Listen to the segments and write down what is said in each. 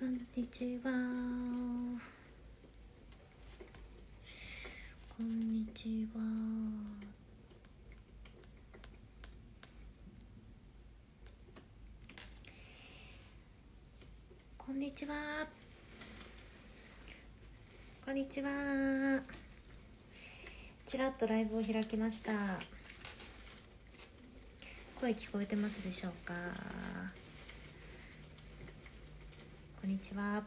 こんにちは。こんにちは。こんにちは。こんにちはちらっとライブを開きました。声聞こえてますでしょうか？こんにちは。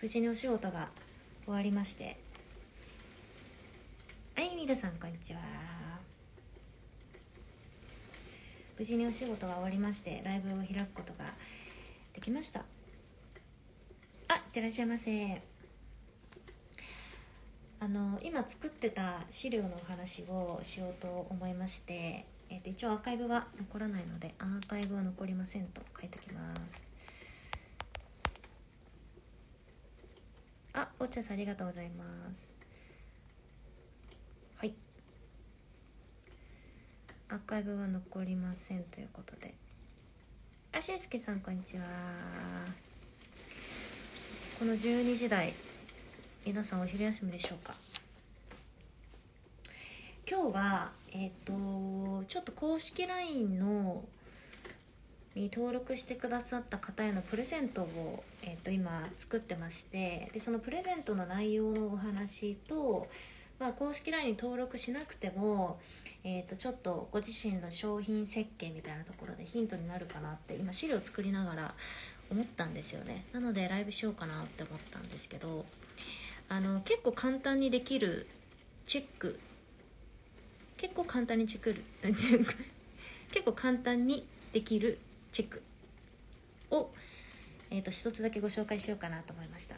無事にお仕事が終わりまして。はい皆さんこんにちは。無事にお仕事が終わりましてライブを開くことができました。あいってらっしゃいませ。あの今作ってた資料のお話をしようと思いまして。えー、と一応アーカイブは残らないのでアーカイブは残りませんと書いておきます。あお茶さんありがとうございます。はい。アーカイブは残りませんということで。あしゅうすけさんこんにちは。この12時台皆さんお昼休みでしょうか？今日はえっ、ー、とちょっと公式 LINE のに登録してくださった方へのプレゼントを、えー、と今作ってましてでそのプレゼントの内容のお話と、まあ、公式 LINE に登録しなくても、えー、とちょっとご自身の商品設計みたいなところでヒントになるかなって今資料作りながら思ったんですよね。なのでライブしようかなって思ったんですけどあの結構簡単にできるチェック結構簡単にチェック 結構簡単にできるチェックを、えーと、一つだけご紹介しようかなと思いました。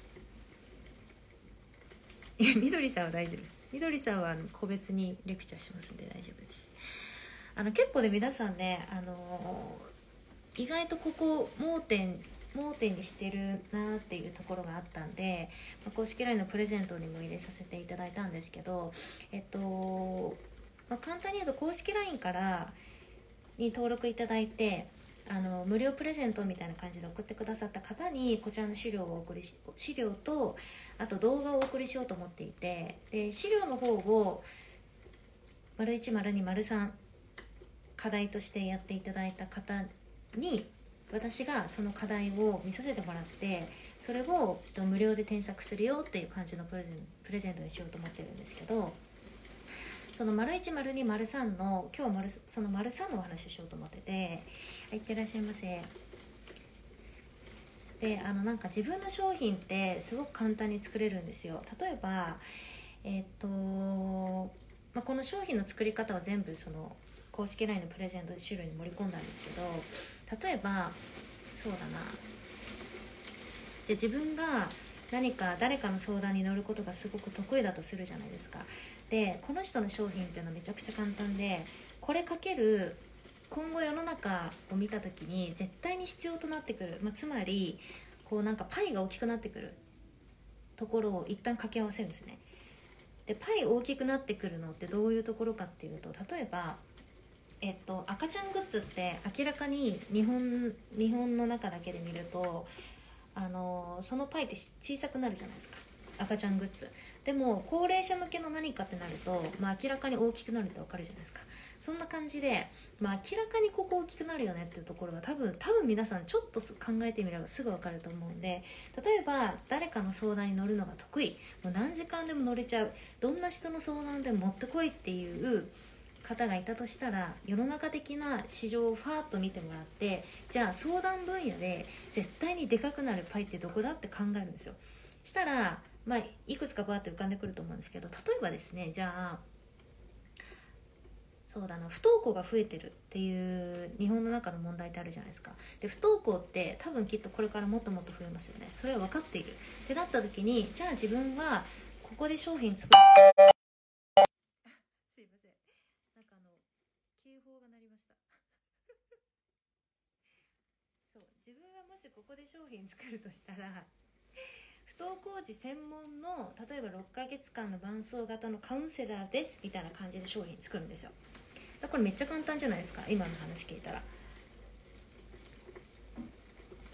いやみどりさんは大丈夫です。みどりさんはあの個別にレクチャーしますんで大丈夫です。あの結構ね皆さんねあのー、意外とここ盲点盲点にしてるなっていうところがあったんで、まあ、公式 LINE のプレゼントにも入れさせていただいたんですけどえっとまあ、簡単に言うと公式 LINE からに登録いただいてあの無料プレゼントみたいな感じで送ってくださった方にこちらの資料をお送りし資料とあと動画をお送りしようと思っていてで資料の方を丸1丸2丸3課題としてやっていただいた方に私がその課題を見させてもらってそれを無料で添削するよっていう感じのプレゼントにしようと思ってるんですけどその丸1丸2丸3の今日丸その丸3のお話をしようと思っててはいってらっしゃいませ。であのなんか自分の商品ってすごく簡単に作れるんですよ。例えばえっ、と、まあ、この商品の作り方は全部その公式 LINE のプレゼントで資料に盛り込んだんですけど例えばそうだな。じゃあ自分が何か誰かの相談に乗ることがすごく得意だとするじゃないですか。でこの人の商品っていうのはめちゃくちゃ簡単でこれかける今後世の中を見た時に絶対に必要となってくる、まあ、つまりこうなんかパイが大きくなってくる。ところを一旦掛け合わせるんですね。でパイ大きくなってくるのってどういうところかっていうと例えばえっと、赤ちゃんグッズって明らかに日本日本の中だけで見るとあのそのパイって小さくなるじゃないですか。赤ちゃんグッズ。でも高齢者向けの何かってなると、まあ、明らかに大きくなるって分かるじゃないですか。そんな感じで、まあ、明らかにここ大きくなるよねっていうところが多分多分皆さんちょっと考えてみればすぐ分かると思うんで例えば誰かの相談に乗るのが得意。もう何時間でも乗れちゃう。どんな人の相談でも持ってこいっていう方がいたとしたら世の中的な市場をファーッと見てもらってじゃあ相談分野で絶対にでかくなるパイってどこだって考えるんですよ。したらまあ、いくつかバーって浮かんでくると思うんですけど例えばですねじゃあそうだな不登校が増えてるっていう日本の中の問題ってあるじゃないですか。で不登校って多分きっとこれからもっともっと増えますよね。それは分かっている。ってなった時にじゃあ自分はここで商品作る。すいません。なんかあの警報が鳴りました。そう自分はもしここで商品作るとしたら登校児専門の例えば6ヶ月間の伴走型のカウンセラーですみたいな感じで商品作るんですよ。これめっちゃ簡単じゃないですか？今の話聞いたら。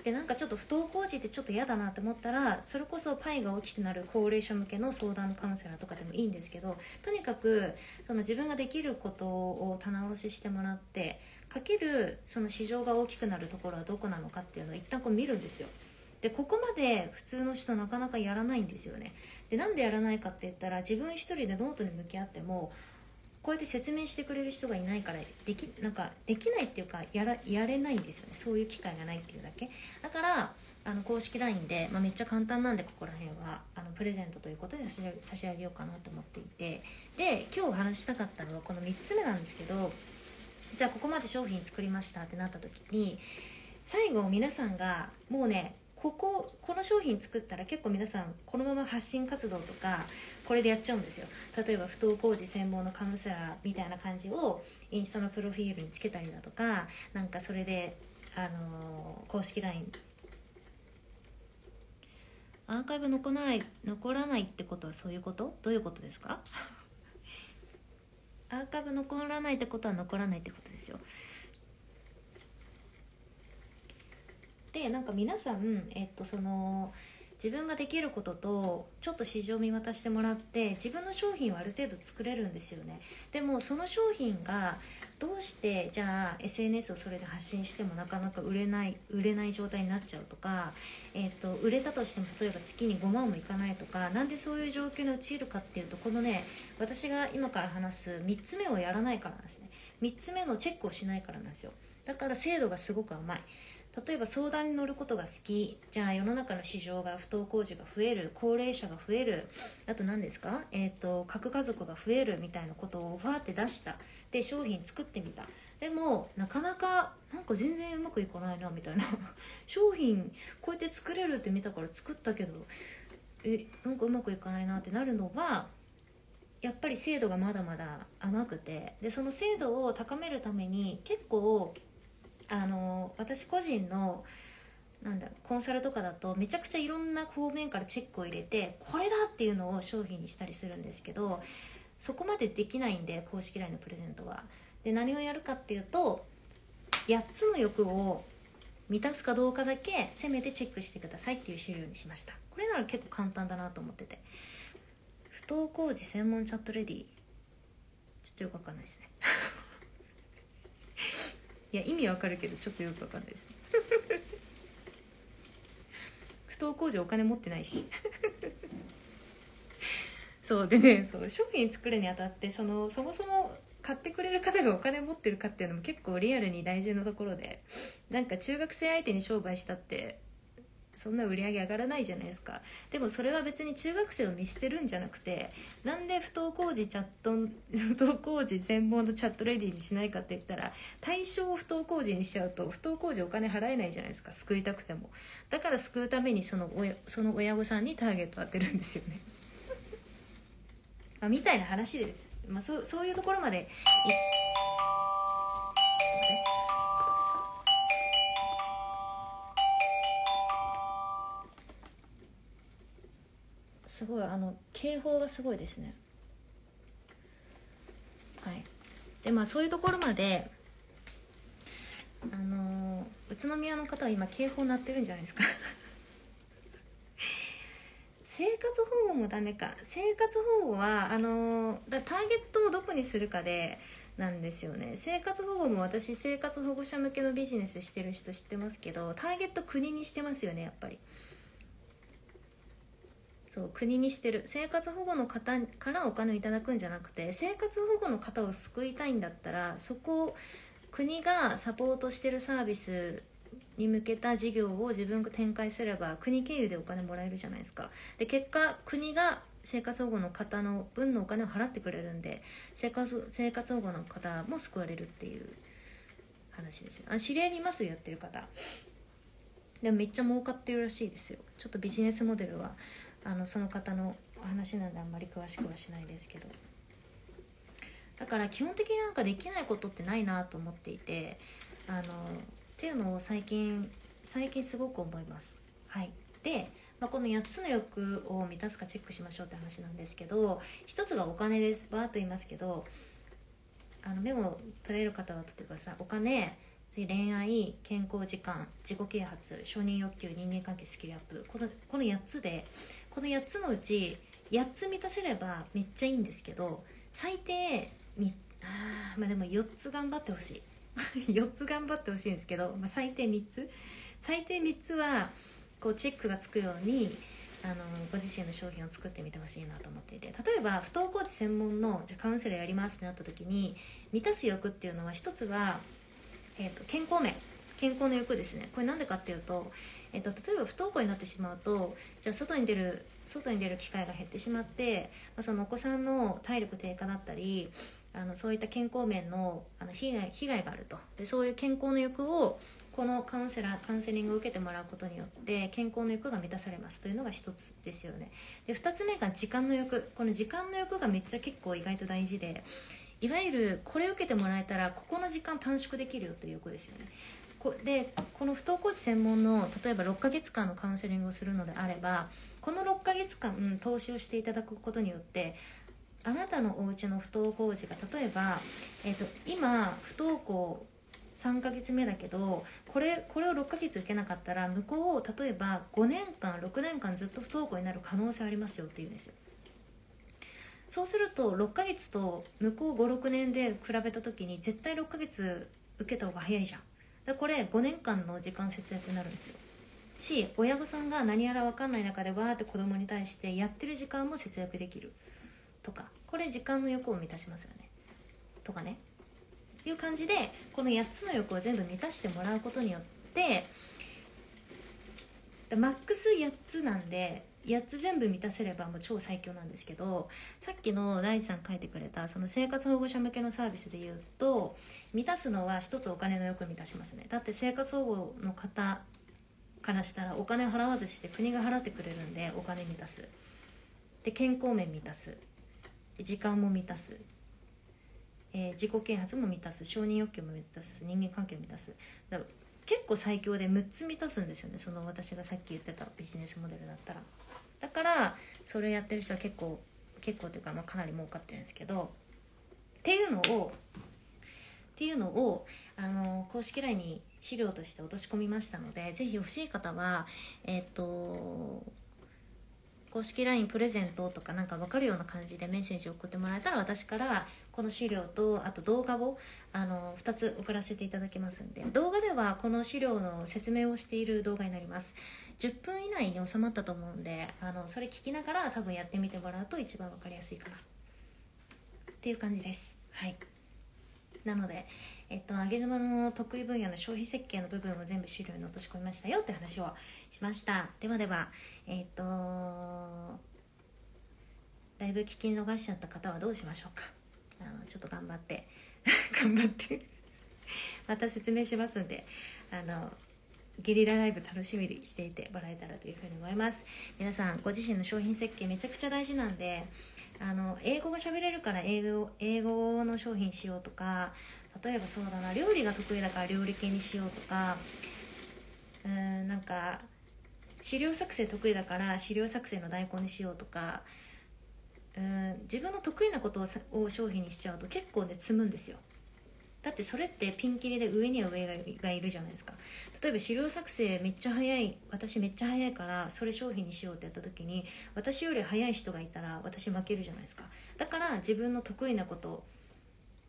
でなんかちょっと不登校児ってちょっと嫌だなって思ったらそれこそパイが大きくなる高齢者向けの相談カウンセラーとかでもいいんですけどとにかくその自分ができることを棚卸ししてもらってかけるその市場が大きくなるところはどこなのかっていうのを一旦こう見るんですよ。でここまで普通の人なかなかやらないんですよね。でなんでやらないかって言ったら自分一人でノートに向き合ってもこうやって説明してくれる人がいないからできなんかできないっていうかやらやれないんですよね。そういう機会がないっていうだけ。だからあの公式 LINE で、まあ、めっちゃ簡単なんでここら辺はあのプレゼントということで差し上げようかなと思っていて。で今日お話したかったのはこの3つ目なんですけどじゃあここまで商品作りましたってなった時に最後皆さんがもうねこここの商品作ったら結構皆さんこのまま発信活動とかこれでやっちゃうんですよ。例えば不登校児専門のカウンセラーみたいな感じをインスタのプロフィールにつけたりだとかなんかそれで、あのー、公式 LINE アーカイブ残らない残らないってことはそういうこと？どういうことですか？アーカイブ残らないってことは残らないってことですよ。でなんか皆さん、えっと、その自分ができることとちょっと市場を見渡してもらって自分の商品をある程度作れるんですよね。でもその商品がどうしてじゃあ SNS をそれで発信してもなかなか売れない売れない状態になっちゃうとか、えーと、売れたとしても例えば月に5万もいかないとかなんでそういう状況に陥るかっていうとこのね私が今から話す3つ目をやらないからなんですね。3つ目のチェックをしないからなんですよ。だから精度がすごく甘い。例えば相談に乗ることが好きじゃあ世の中の市場が不登校児が増える高齢者が増えるあと何ですか、えーと、核家族が増えるみたいなことをファーって出した。で商品作ってみた。でもなかなかなんか全然うまくいかないなみたいな。商品こうやって作れるって見たから作ったけどえなんかうまくいかないなってなるのはやっぱり精度がまだまだ甘くて。でその精度を高めるために結構あの私個人のなんだろうコンサルとかだとめちゃくちゃいろんな方面からチェックを入れてこれだっていうのを商品にしたりするんですけどそこまでできないんで公式 LINE のプレゼントは。で何をやるかっていうと8つの欲を満たすかどうかだけせめてチェックしてくださいっていう資料にしました。これなら結構簡単だなと思ってて。不登校時専門チャットレディ。ちょっとよくわかんないですね。いや意味わかるけどちょっとよくわかんないです。不登校時お金持ってないし。そうでねそう商品作るにあたってそのそもそも買ってくれる方がお金持ってるかっていうのも結構リアルに大事なところでなんか中学生相手に商売したってそんな売り上げ上がらないじゃないですか。でもそれは別に中学生を見捨てるんじゃなくてなんで不登校児チャット 不登校児専門のチャットレディにしないかって言ったら対象を不登校児にしちゃうと不登校児お金払えないじゃないですか。救いたくても。だから救うためにその親その親御さんにターゲット当てるんですよね。まあ、みたいな話です、まあ、そうそういうところまですごいあの警報がすごいですね。はい。でまあそういうところまであの宇都宮の方は今警報鳴ってるんじゃないですか。生活保護もダメか。生活保護はあのだターゲットをどこにするかでなんですよね。生活保護も私生活保護者向けのビジネスしてる人知ってますけどターゲット国にしてますよねやっぱり。そう国にしてる。生活保護の方からお金をいただくんじゃなくて生活保護の方を救いたいんだったらそこを国がサポートしてるサービスに向けた事業を自分が展開すれば国経由でお金もらえるじゃないですか。で結果国が生活保護の方の分のお金を払ってくれるんで生活生活保護の方も救われるっていう話ですよ。あ知り合いにいますやってる方。でもめっちゃ儲かってるらしいですよ。ちょっとビジネスモデルは。あのその方のお話なんであんまり詳しくはしないですけど。だから基本的になんかできないことってないなと思っていてあのっていうのを最近最近すごく思います。はい。で、まあ、この8つの欲を満たすかチェックしましょうって話なんですけど1つがお金です。バーッと言いますけどあのメモ取れる方は例えばさお金次恋愛健康時間自己啓発承認欲求人間関係スキルアップこのこの8つでこの8つのうち8つ満たせればめっちゃいいんですけど最低みあまあでも4つ頑張ってほしい。4つ頑張ってほしいんですけど、まあ、最低3つ。最低3つはこうチェックがつくようにあのご自身の商品を作ってみてほしいなと思っていて。例えば不登校児専門のじゃカウンセラーやりますってなった時に満たす欲っていうのは一つは、えー、と健康面。健康の欲ですね。これなんでかっていうと,、えー、と例えば不登校になってしまうとじゃあ外に出る外に出る機会が減ってしまって、まあ、そのお子さんの体力低下だったりあのそういった健康面のあの被害被害があると。でそういう健康の欲をこのカウンセラーカウンセリングを受けてもらうことによって健康の欲が満たされます。というのが一つですよね。で2つ目が時間の欲。この時間の欲がめっちゃ結構意外と大事でいわゆるこれ受けてもらえたらここの時間短縮できるよという欲ですよね。こでこの不登校児専門の例えば6ヶ月間のカウンセリングをするのであればこの6ヶ月間投資をしていただくことによってあなたのお家の不登校児が例えば、えー、と今不登校3ヶ月目だけどこれこれを6ヶ月受けなかったら向こうを例えば5年間6年間ずっと不登校になる可能性ありますよっていうんですよ。そうすると6ヶ月と向こう56年で比べた時に絶対6ヶ月受けた方が早いじゃん。だこれ5年間の時間節約になるんですよ。し親御さんが何やら分かんない中でわーって子供に対してやってる時間も節約できるとかこれ時間の欲を満たしますよね。とかね。いう感じでこの8つの欲を全部満たしてもらうことによってマックス8つなんで8つ全部満たせればもう超最強なんですけどさっきの大地さん書いてくれたその生活保護者向けのサービスで言うと満たすのは一つお金の欲満たしますね。だって生活保護の方からしたらお金払わずして国が払ってくれるんでお金満たす。で健康面満たす。時間も満たす。えー自己啓発も満たす。承認欲求も満たす。人間関係も満たす。だ結構最強で6つ満たすんですよね。その私がさっき言ってたビジネスモデルだったら。だからそれやってる人は結構結構というか、まあ、かなり儲かってるんですけどっていうのをっていうのをあの公式 LINE に資料として落とし込みましたのでぜひ欲しい方はえっ、と公式 LINE プレゼントとかなんか分かるような感じでメッセージを送ってもらえたら私からこの資料とあと動画をあの2つ送らせていただきますんで動画ではこの資料の説明をしている動画になります。10分以内に収まったと思うんであのそれ聞きながら多分やってみてもらうと一番分かりやすいかな。っていう感じです。はい。なので、えっと、上げ妻の得意分野の消費設計の部分を全部資料に落とし込みましたよって話をしました。ではではえっとライブ聞き逃しちゃった方はどうしましょうか。あのちょっと頑張って 頑張って また説明しますんであのゲリラライブ楽しみにしていてもらえたらというふうに思います。皆さんご自身の商品設計めちゃくちゃ大事なんであの英語が喋れるから英語英語の商品しようとか例えばそうだな料理が得意だから料理系にしようとかうーんなんか資料作成得意だから資料作成の代行にしようとかうん自分の得意なことを商品にしちゃうと結構ね積むんですよ。だってそれってピンキリで上には上ががいるじゃないですか。例えば資料作成めっちゃ早い私めっちゃ早いからそれ商品にしようってやった時に私より早い人がいたら私負けるじゃないですか。だから自分の得意なこと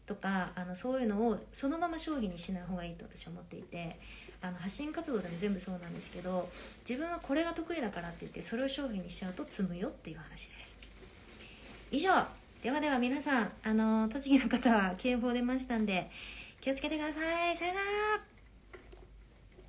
とかあのそういうのをそのまま商品にしない方がいいと私は思っていてあの発信活動でも全部そうなんですけど自分はこれが得意だからって言ってそれを商品にしちゃうと積むよっていう話です。以上。ではでは皆さんあの栃木の方は警報出ましたんで気をつけてください。さよなら。